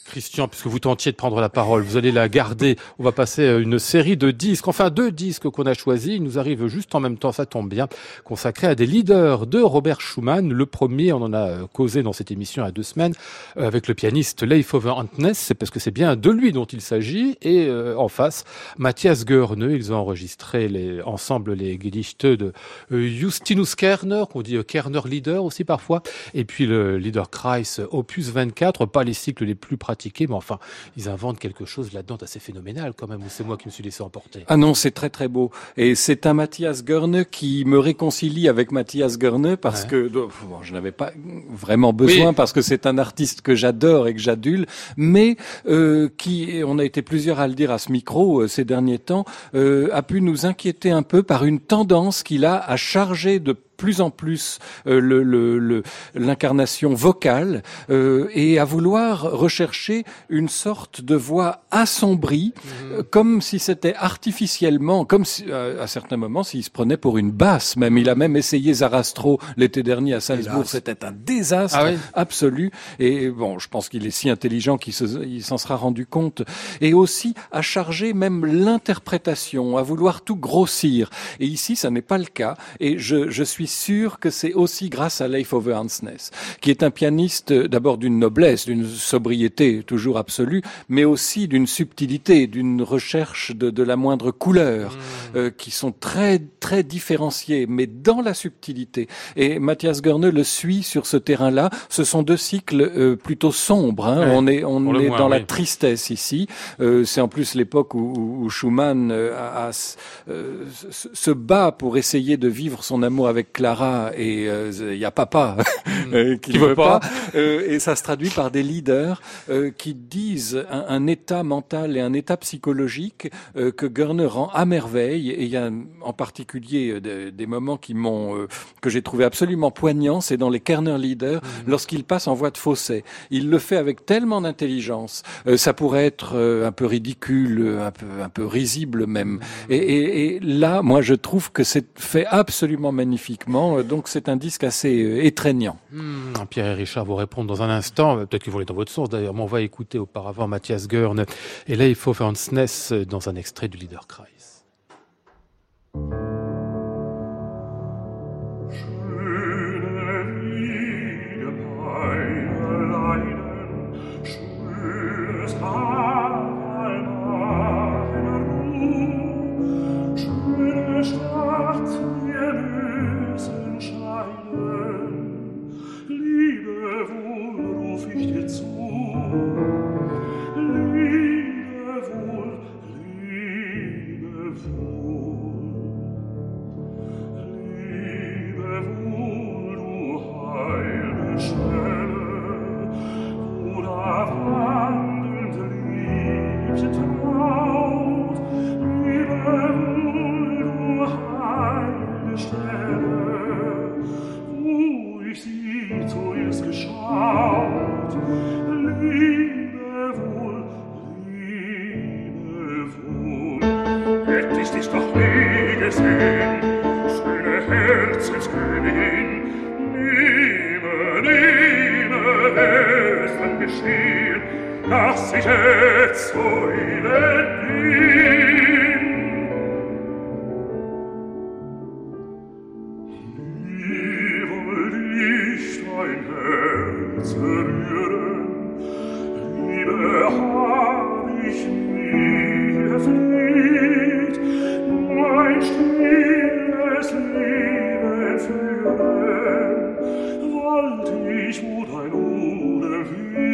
Christian, puisque vous tentiez de prendre la parole, vous allez la garder. On va passer à une série de disques, enfin deux disques qu'on a choisis. Ils nous arrivent juste en même temps, ça tombe bien, consacrés à des leaders de Robert Schumann. Le premier, on en a euh, causé dans cette émission a deux semaines, euh, avec le pianiste Leif Over Antness, c'est parce que c'est bien de lui dont il s'agit. Et euh, en face, Matthias Görne, ils ont enregistré les, ensemble les Gedichte de Justinus Kerner, qu'on dit Kerner Leader aussi parfois, et puis le Leader Kreis Opus 24, pas les cycles les plus plus pratiqué, mais enfin, ils inventent quelque chose là-dedans assez phénoménal quand même, ou c'est moi qui me suis laissé emporter? Ah non, c'est très très beau. Et c'est un Mathias Görne qui me réconcilie avec Mathias Görne parce que, bon, je n'avais pas vraiment besoin parce que c'est un artiste que j'adore et que j'adule, mais euh, qui, on a été plusieurs à le dire à ce micro euh, ces derniers temps, euh, a pu nous inquiéter un peu par une tendance qu'il a à charger de plus en plus euh, l'incarnation vocale euh, et à vouloir rechercher une sorte de voix assombrie, mhm. euh, comme si c'était artificiellement, comme si, à certains moments, s'il se prenait pour une basse même. Il a même essayé Zarastro l'été dernier à Salzbourg. C'était un désastre ah absolu. Et bon, je pense qu'il est si intelligent qu'il s'en sera rendu compte. Et aussi à charger même l'interprétation, à vouloir tout grossir. Et ici, ça n'est pas le cas. Et je, je suis suis sûr que c'est aussi grâce à Leif Ove Hansnes, qui est un pianiste euh, d'abord d'une noblesse, d'une sobriété toujours absolue, mais aussi d'une subtilité, d'une recherche de, de, la moindre couleur, mmh. euh, qui sont très très différenciées, mais dans la subtilité. Et Mathias Görne le suit sur ce terrain-là. Ce sont deux cycles euh, plutôt sombres. Hein. on est on est dans la tristesse ici. Euh, c'est en plus l'époque où, où, Schumann euh, a, a, se bat pour essayer de vivre son amour avec Clara et il y a papa [laughs] mmh. qui, ne veut pas. et ça se traduit par des leaders qui disent un, un, état mental et un état psychologique que Görne rend à merveille. Et il y a en particulier des, des moments qui m'ont que j'ai trouvé absolument poignants. C'est dans les Kerner Leaders mmh. lorsqu'il passe en voie de fossé. Il le fait avec tellement d'intelligence. Euh, ça pourrait être euh, un peu ridicule, un peu, un peu risible même. Mmh. Et, et, et là, moi, je trouve que c'est fait absolument magnifiquement. Donc, c'est un disque assez euh, étreignant. Mmh. Pierre et Richard vous répondent dans un instant. Peut-être qu'ils vont aller dans votre sens d'ailleurs. Mais on va écouter auparavant Mathias Görn et Leif Ness dans un extrait du Liederkreis. Et lude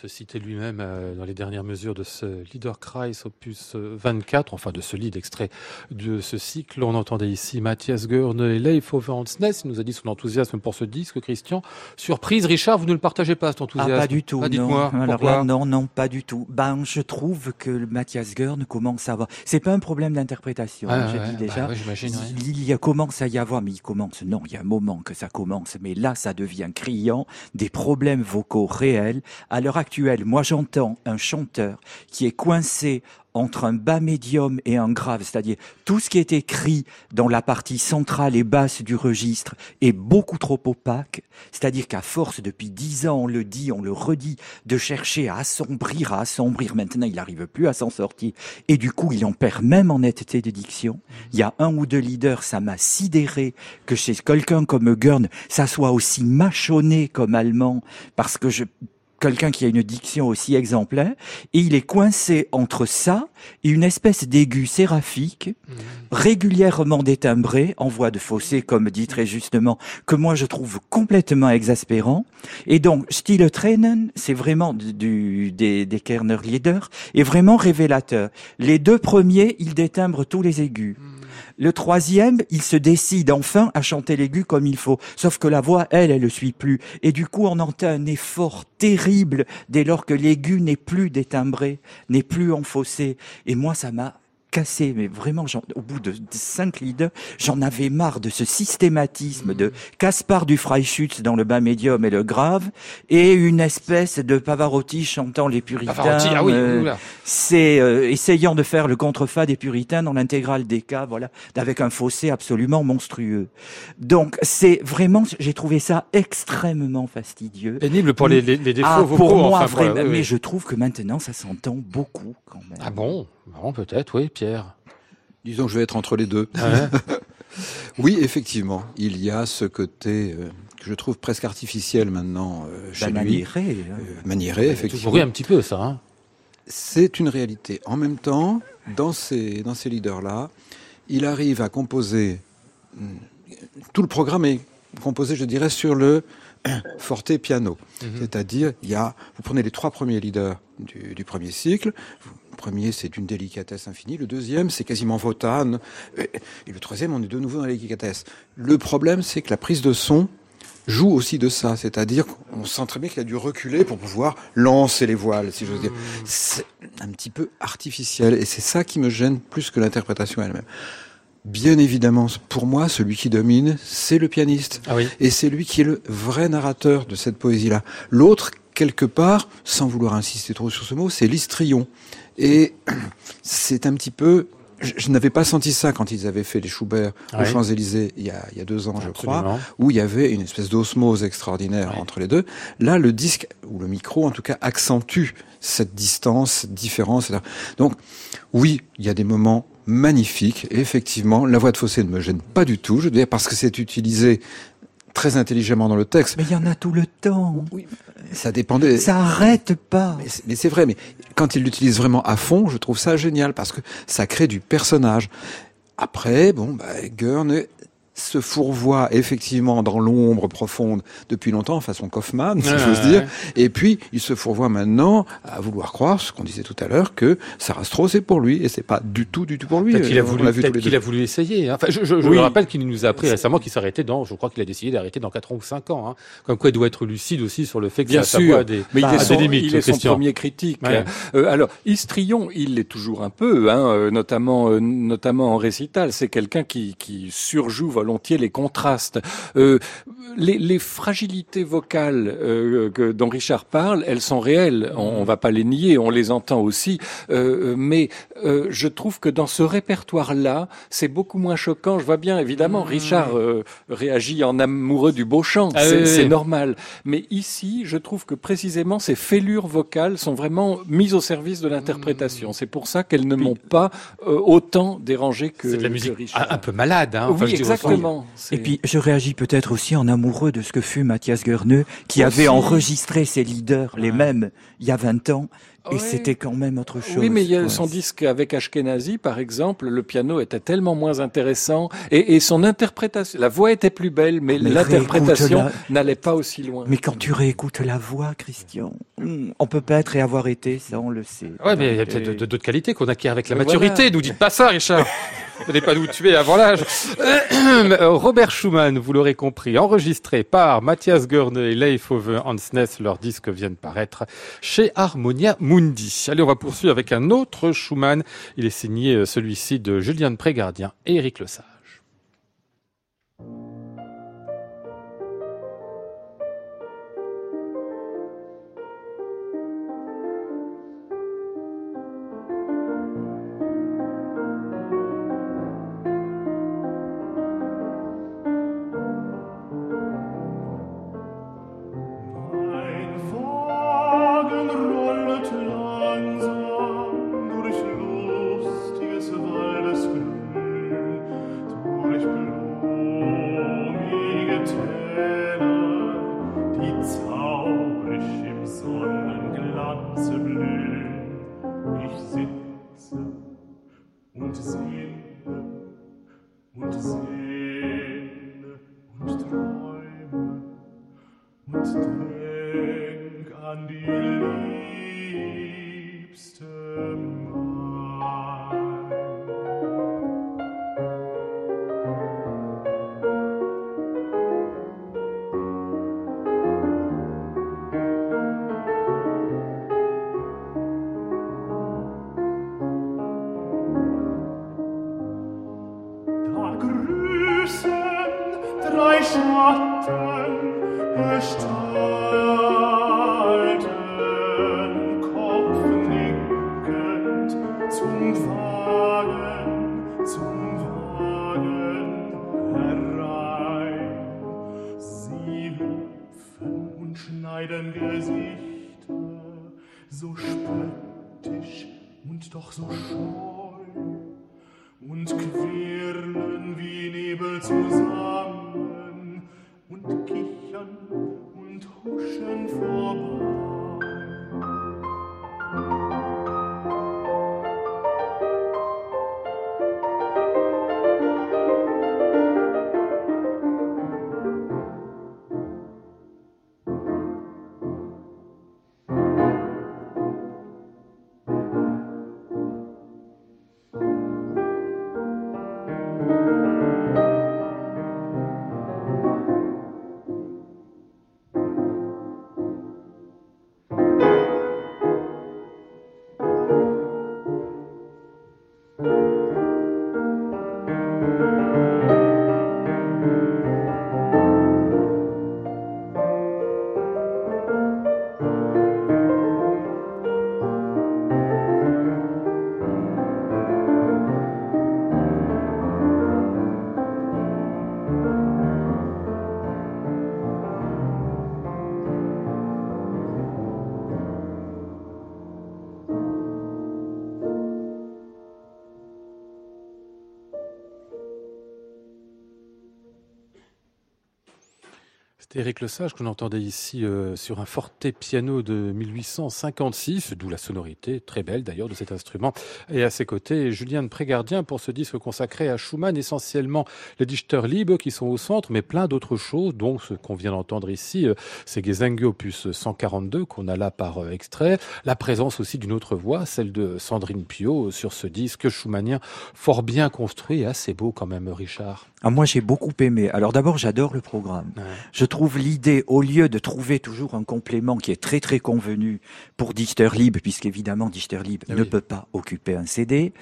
se citer lui-même euh, dans les dernières mesures de ce Liederkreis opus 24, enfin de ce lead extrait de ce cycle. On entendait ici Mathias Görne et Leif Overhansness. Il nous a dit son enthousiasme pour ce disque, Christian. Surprise, Richard, vous ne le partagez pas cet enthousiasme Ah, pas du tout. Ah, non. Dites-moi, Alors là, non, non, pas du tout. Ben, je trouve que Mathias Görne commence à avoir. C'est pas un problème d'interprétation, Ah, je ouais, dis bah déjà. ouais. Il y a commence à y avoir, mais il commence. Non, il y a un moment que ça commence, mais là, ça devient criant. Des problèmes vocaux réels. À l'heure actuelle, moi, j'entends un chanteur qui est coincé entre un bas médium et un grave, c'est-à-dire tout ce qui est écrit dans la partie centrale et basse du registre est beaucoup trop opaque, c'est-à-dire qu'à force, depuis dix ans, on le dit, on le redit, de chercher à assombrir, à assombrir, maintenant il n'arrive plus à s'en sortir, et du coup il en perd même en netteté de diction. Il y a un ou deux leaders, ça m'a sidéré que chez quelqu'un comme Gurn, ça soit aussi mâchonné comme allemand, parce que je quelqu'un qui a une diction aussi exemplaire, et il est coincé entre ça et une espèce d'aigu séraphique, régulièrement détimbré, en voie de fossé, comme dit très justement, que moi je trouve complètement exaspérant. Et donc, Stille Tränen, c'est vraiment du, des, des Kerner Lieder, est vraiment révélateur. Les deux premiers, ils détimbrent tous les aigus. Le troisième, il se décide enfin à chanter l'aigu comme il faut. Sauf que la voix, elle, elle ne suit plus. Et du coup, on entend un effort terrible dès lors que l'aigu n'est plus détimbré, n'est plus enfoncé. Et moi, ça m'a cassé, mais vraiment, au bout de, cinq leaders, j'en avais marre de ce systématisme de Caspar du Freischütz dans le bas médium et le grave, et une espèce de Pavarotti chantant les puritains. Pavarotti, ah oui, euh, c'est euh, essayant de faire le contrefa des puritains dans l'intégrale des cas, voilà, avec un fossé absolument monstrueux. Donc c'est vraiment, j'ai trouvé ça extrêmement fastidieux. Pénible pour les, les, les défauts Ah, vocaux. pour moi, enfin, vraiment, voilà, oui, mais je trouve que maintenant ça s'entend beaucoup quand même. Ah bon? Bon, peut-être, oui, Pierre. Disons que je vais être entre les deux. Ouais. [laughs] Oui, effectivement, il y a ce côté euh, que je trouve presque artificiel maintenant euh, chez Ben, lui. maniéré, hein. Euh, maniéré, Toujours effectivement. eu un petit peu, ça. Hein. C'est une réalité. En même temps, dans ces, dans ces leaders-là, il arrive à composer. hum, Tout le programme est composé, je dirais, sur le [coughs] forte piano. C'est-à-dire, il y a, vous prenez les trois premiers leaders du, du premier cycle. Le premier, c'est d'une délicatesse infinie. Le deuxième, c'est quasiment Wotan. Et le troisième, on est de nouveau dans la délicatesse. Le problème, c'est que la prise de son joue aussi de ça. C'est-à-dire qu'on sent très bien qu'il a dû reculer pour pouvoir lancer les voiles, si j'ose dire. C'est un petit peu artificiel. Et c'est ça qui me gêne plus que l'interprétation elle-même. Bien évidemment, pour moi, celui qui domine, c'est le pianiste. Ah oui. Et c'est lui qui est le vrai narrateur de cette poésie-là. L'autre, quelque part, sans vouloir insister trop sur ce mot, c'est l'histrion. Et [clears throat] c'est un petit peu... Je, je n'avais pas senti ça quand ils avaient fait les Schubert Ouais. aux Champs-Élysées il y a, il y a deux ans, je crois, où il y avait une espèce d'osmose extraordinaire entre les deux. Là, le disque, ou le micro en tout cas, accentue cette distance, cette différence. etc. Donc, oui, il y a des moments magnifiques. Et effectivement, la voix de Fossé ne me gêne pas du tout, je veux dire, parce que c'est utilisé très intelligemment dans le texte. Mais il y en a tout le temps. Ça dépendait. Ça arrête pas. Mais c'est- Mais c'est vrai, mais quand il l'utilise vraiment à fond, je trouve ça génial parce que ça crée du personnage. Après, bon, bah, Gurn se fourvoie effectivement dans l'ombre profonde depuis longtemps, façon Kaufman, si Ouais, j'ose dire. ouais. Et puis, il se fourvoie maintenant à vouloir croire, ce qu'on disait tout à l'heure, que Sarastro, c'est pour lui. Et c'est pas du tout, du tout pour lui. Qu'il a Euh, voulu, qu'il a voulu essayer. hein. Enfin, je, je, je Oui. me rappelle qu'il nous a appris récemment qu'il s'arrêtait dans, je crois qu'il a décidé d'arrêter dans 4 ans ou 5 ans. Hein. Comme quoi il doit être lucide aussi sur le fait que Bien sa sûr, des, mais il a est son, limites, il est son premier critique. Ouais. Euh, alors, Histrion, il l'est toujours un peu, hein, euh, notamment, euh, notamment en récital. C'est quelqu'un qui, qui surjoue volontiers les contrastes. Euh, les, les fragilités vocales euh, que, dont Richard parle, elles sont réelles. On, on va pas les nier, on les entend aussi. Euh, mais je trouve que dans ce répertoire-là, c'est beaucoup moins choquant. Je vois bien, évidemment, Richard euh, réagit en amoureux du beau chant. Ah c'est oui, oui, normal. Mais ici, je trouve que précisément ces fêlures vocales sont vraiment mises au service de l'interprétation. C'est pour ça qu'elles ne m'ont pas autant dérangé que, C'est de la musique Richard. un, peu malade. Hein. Enfin, oui, sens- exactement. Et puis, je réagis peut-être aussi en amoureux de ce que fut Mathias Gurneux, qui Aussi. avait enregistré ses leaders, les mêmes, il y a 20 ans, Et Ouais. c'était quand même autre chose. Oui, mais il y a son disque avec Ashkenazi, par exemple, le piano était tellement moins intéressant et, et son interprétation, la voix était plus belle, mais, Mais l'interprétation n'allait pas aussi loin. Mais quand tu réécoutes la voix, Christian, hmm, on peut pas être et avoir été, ça on le sait. Ouais, mais il y a peut-être de- d'autres qualités qu'on acquiert avec la maturité. voilà. Nous dites pas ça, Richard. [laughs] N'allez pas nous tuer avant l'âge. Euh, [clears throat] Robert Schumann, vous l'aurez compris, enregistré par Mathias Görne et Leif Ove Hansnes. Leurs disques viennent paraître chez Harmonia Mundi. Allez, on va poursuivre avec un autre Schumann. Il est signé euh, celui-ci de Julien Prégardien et Éric Lesage. C'était Éric Lesage qu'on entendait ici euh, sur un forte piano de 1856, d'où la sonorité très belle d'ailleurs de cet instrument. Et à ses côtés, Julien de Prégardien pour ce disque consacré à Schumann, essentiellement les Dichter Liebe qui sont au centre, mais plein d'autres choses, dont ce qu'on vient d'entendre ici, euh, c'est Gesänge opus 142 qu'on a là par euh, extrait. La présence aussi d'une autre voix, celle de Sandrine Pio euh, sur ce disque schumannien fort bien construit et assez beau quand même, Richard. Ah, moi, j'ai beaucoup aimé. Alors d'abord, j'adore le programme. Ouais. Je trouve l'idée, au lieu de trouver toujours un complément qui est très très convenu pour Dichter Libre, puisqu'évidemment Dichter Libre Ah ne peut pas occuper un CD,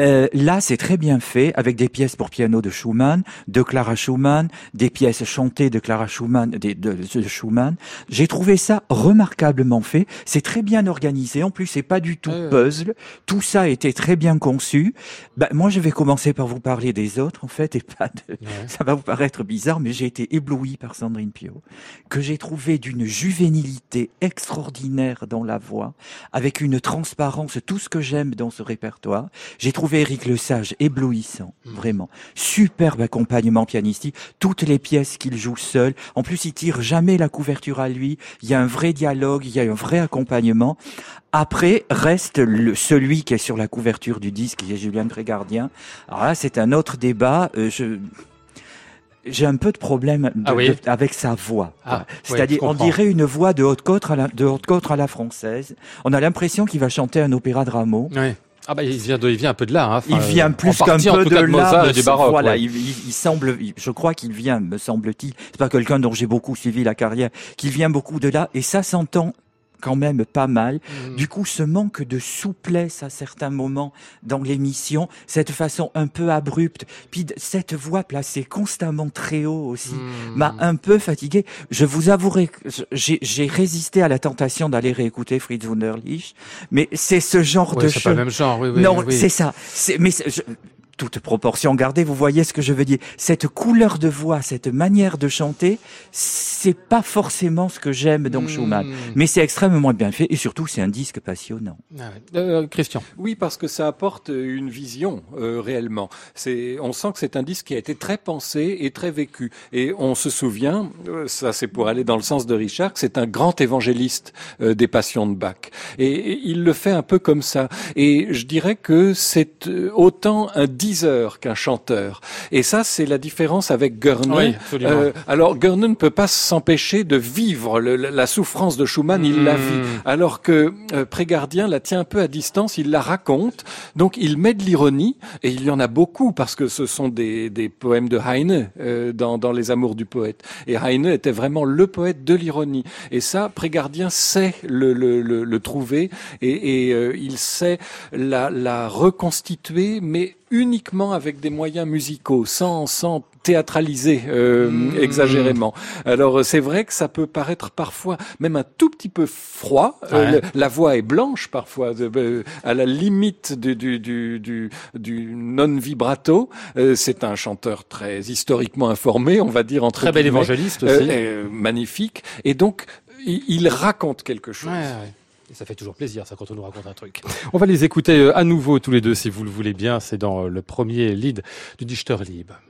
euh, là c'est très bien fait, avec des pièces pour piano de Schumann, de Clara Schumann, des pièces chantées de Clara Schumann, des- de, de Schumann. J'ai trouvé ça remarquablement fait. C'est très bien organisé. En plus, c'est pas du tout ouais. puzzle. Tout ça a été très bien conçu. Ben, moi, je vais commencer par vous parler des autres, en fait, et pas de, Ouais. ça va vous paraître bizarre, mais j'ai été ébloui par Sandrine Pio, que j'ai trouvé d'une juvénilité extraordinaire dans la voix, avec une transparence, tout ce que j'aime dans ce répertoire. J'ai trouvé trouvé Éric Lesage éblouissant, vraiment. Superbe accompagnement pianistique, toutes les pièces qu'il joue seul. En plus, il tire jamais la couverture à lui. Il y a un vrai dialogue, il y a un vrai accompagnement. Après, reste le, celui qui est sur la couverture du disque, qui est Julien Trégardien. Alors là, c'est un autre débat. Euh, je, j'ai un peu de problème de- Ah oui de- avec sa voix. Ah, C'est-à-dire, on dirait une voix de haute côte à la, de haute côte à la française. On a l'impression qu'il va chanter un opéra de Rameau. Ouais. Ah bah il vient, de, il vient un peu de là. Hein. Enfin, Il vient plus qu'un peu de là. du baroque. Voilà, ouais. il, il- il semble, je crois qu'il vient, me semble-t-il. C'est pas quelqu'un dont j'ai beaucoup suivi la carrière, qu'il vient beaucoup de là, et ça s'entend quand même pas mal. Mm. Du coup, ce manque de souplesse à certains moments dans l'émission, cette façon un peu abrupte, puis cette voix placée constamment très haut aussi, Mm. m'a un peu fatigué. Je vous avouerai que j'ai résisté à la tentation d'aller réécouter Fritz Wunderlich, mais c'est ce genre Ouais, de c'est pas le même genre. Oui, oui, non, oui. c'est ça. C'est- Mais je- toute proportion gardée, vous voyez ce que je veux dire. Cette couleur de voix, cette manière de chanter, c'est pas forcément ce que j'aime dans Mm. Schumann. Mais c'est extrêmement bien fait et surtout c'est un disque passionnant. Ah ouais. Euh, Christian. Oui, parce que ça apporte une vision euh, réellement. C'est, on sent que c'est un disque qui a été très pensé et très vécu. Et on se souvient, euh, ça c'est pour aller dans le sens de Richard, que c'est un grand évangéliste euh, des passions de Bach. Et, et il le fait un peu comme ça. Et je dirais que c'est autant un diseur qu'un chanteur. Et ça, c'est la différence avec Goerne. Oui. Euh, alors Goerne ne peut pas s'empêcher de vivre le- la souffrance de Schumann, il la vit. Mm. Alors que euh, Prégardien la tient un peu à distance, il la raconte, donc il met de l'ironie, et il y en a beaucoup, parce que ce sont des, des poèmes de Heine euh, dans, dans Les Amours du poète. Et Heine était vraiment le poète de l'ironie. Et ça, Prégardien sait le, le, le, le trouver, et, et euh, il sait la, la reconstituer, mais uniquement avec des moyens musicaux, sans, sans théâtraliser euh, Mmh. exagérément. Alors euh, c'est vrai que ça peut paraître parfois même un tout petit peu froid. Euh, Ouais. la voix est blanche parfois, euh, à la limite du, du, du, du, du non vibrato. C'est un chanteur très historiquement informé, on va dire entre Très bel évangéliste aussi. magnifique. Et donc il, il raconte quelque chose. Ouais, ouais. Ça fait toujours plaisir, ça, quand on nous raconte un truc. On va les écouter euh, à nouveau tous les deux, si vous le voulez bien. C'est dans euh, le premier lead du Dichterlieb. Im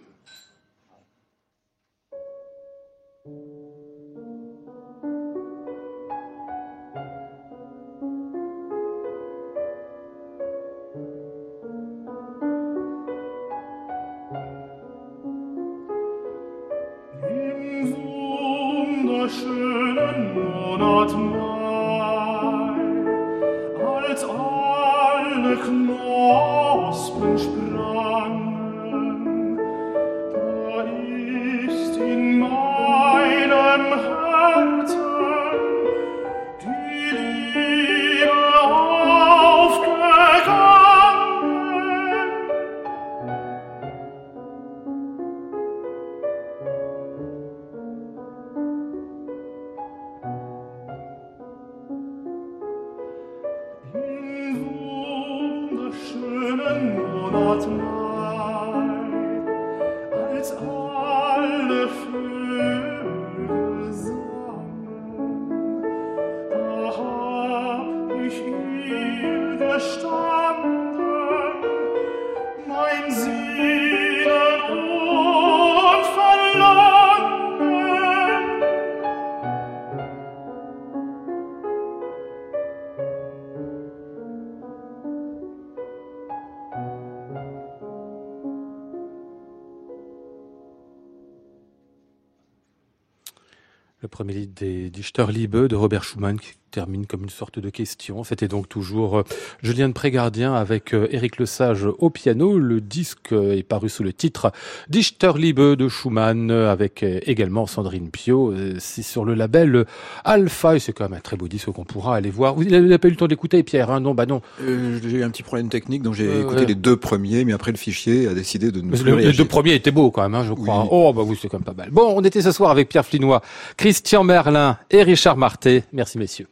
4 mélites des, die Störliebe de Robert Schumann, termine comme une sorte de question. C'était donc toujours euh, Julien de Prégardien avec euh, Éric Lesage au piano. Le disque est paru sous le titre Dichterliebe de Schumann euh, avec également Sandrine Pio. C'est sur le label Alpha et c'est quand même un très beau disque qu'on pourra aller voir. Vous n'avez pas eu le temps d'écouter Pierre hein? Non, bah non. Euh, j'ai eu un petit problème technique, donc j'ai écouté ouais. les deux premiers, mais après le fichier a décidé de ne Mais plus le- les deux premiers étaient beaux quand même, hein, je crois. Oui. Oh bah oui, c'est quand même pas mal. Bon, on était ce soir avec Pierre Flinois, Christian Merlin et Richard Marté. Merci messieurs.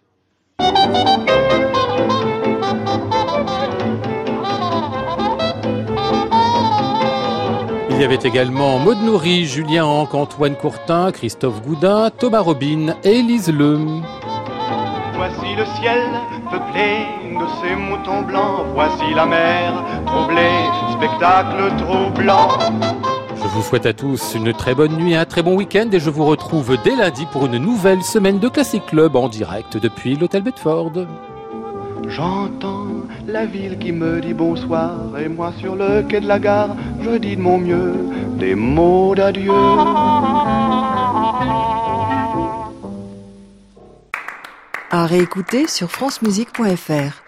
Il y avait également Maud Nourri, Julien Anque, Antoine Courtin, Christophe Goudin, Thomas Robin et Élise Lem. Voici le ciel peuplée de ces moutons blancs. Voici la mer, troublée, spectacle troublant. Je vous souhaite à tous une très bonne nuit, un très bon week-end et je vous retrouve dès lundi pour une nouvelle semaine de Classic Club en direct depuis l'hôtel Bedford. J'entends la ville qui me dit bonsoir et moi sur le quai de la gare, je dis de mon mieux des mots d'adieu. À réécouter sur francemusique.fr.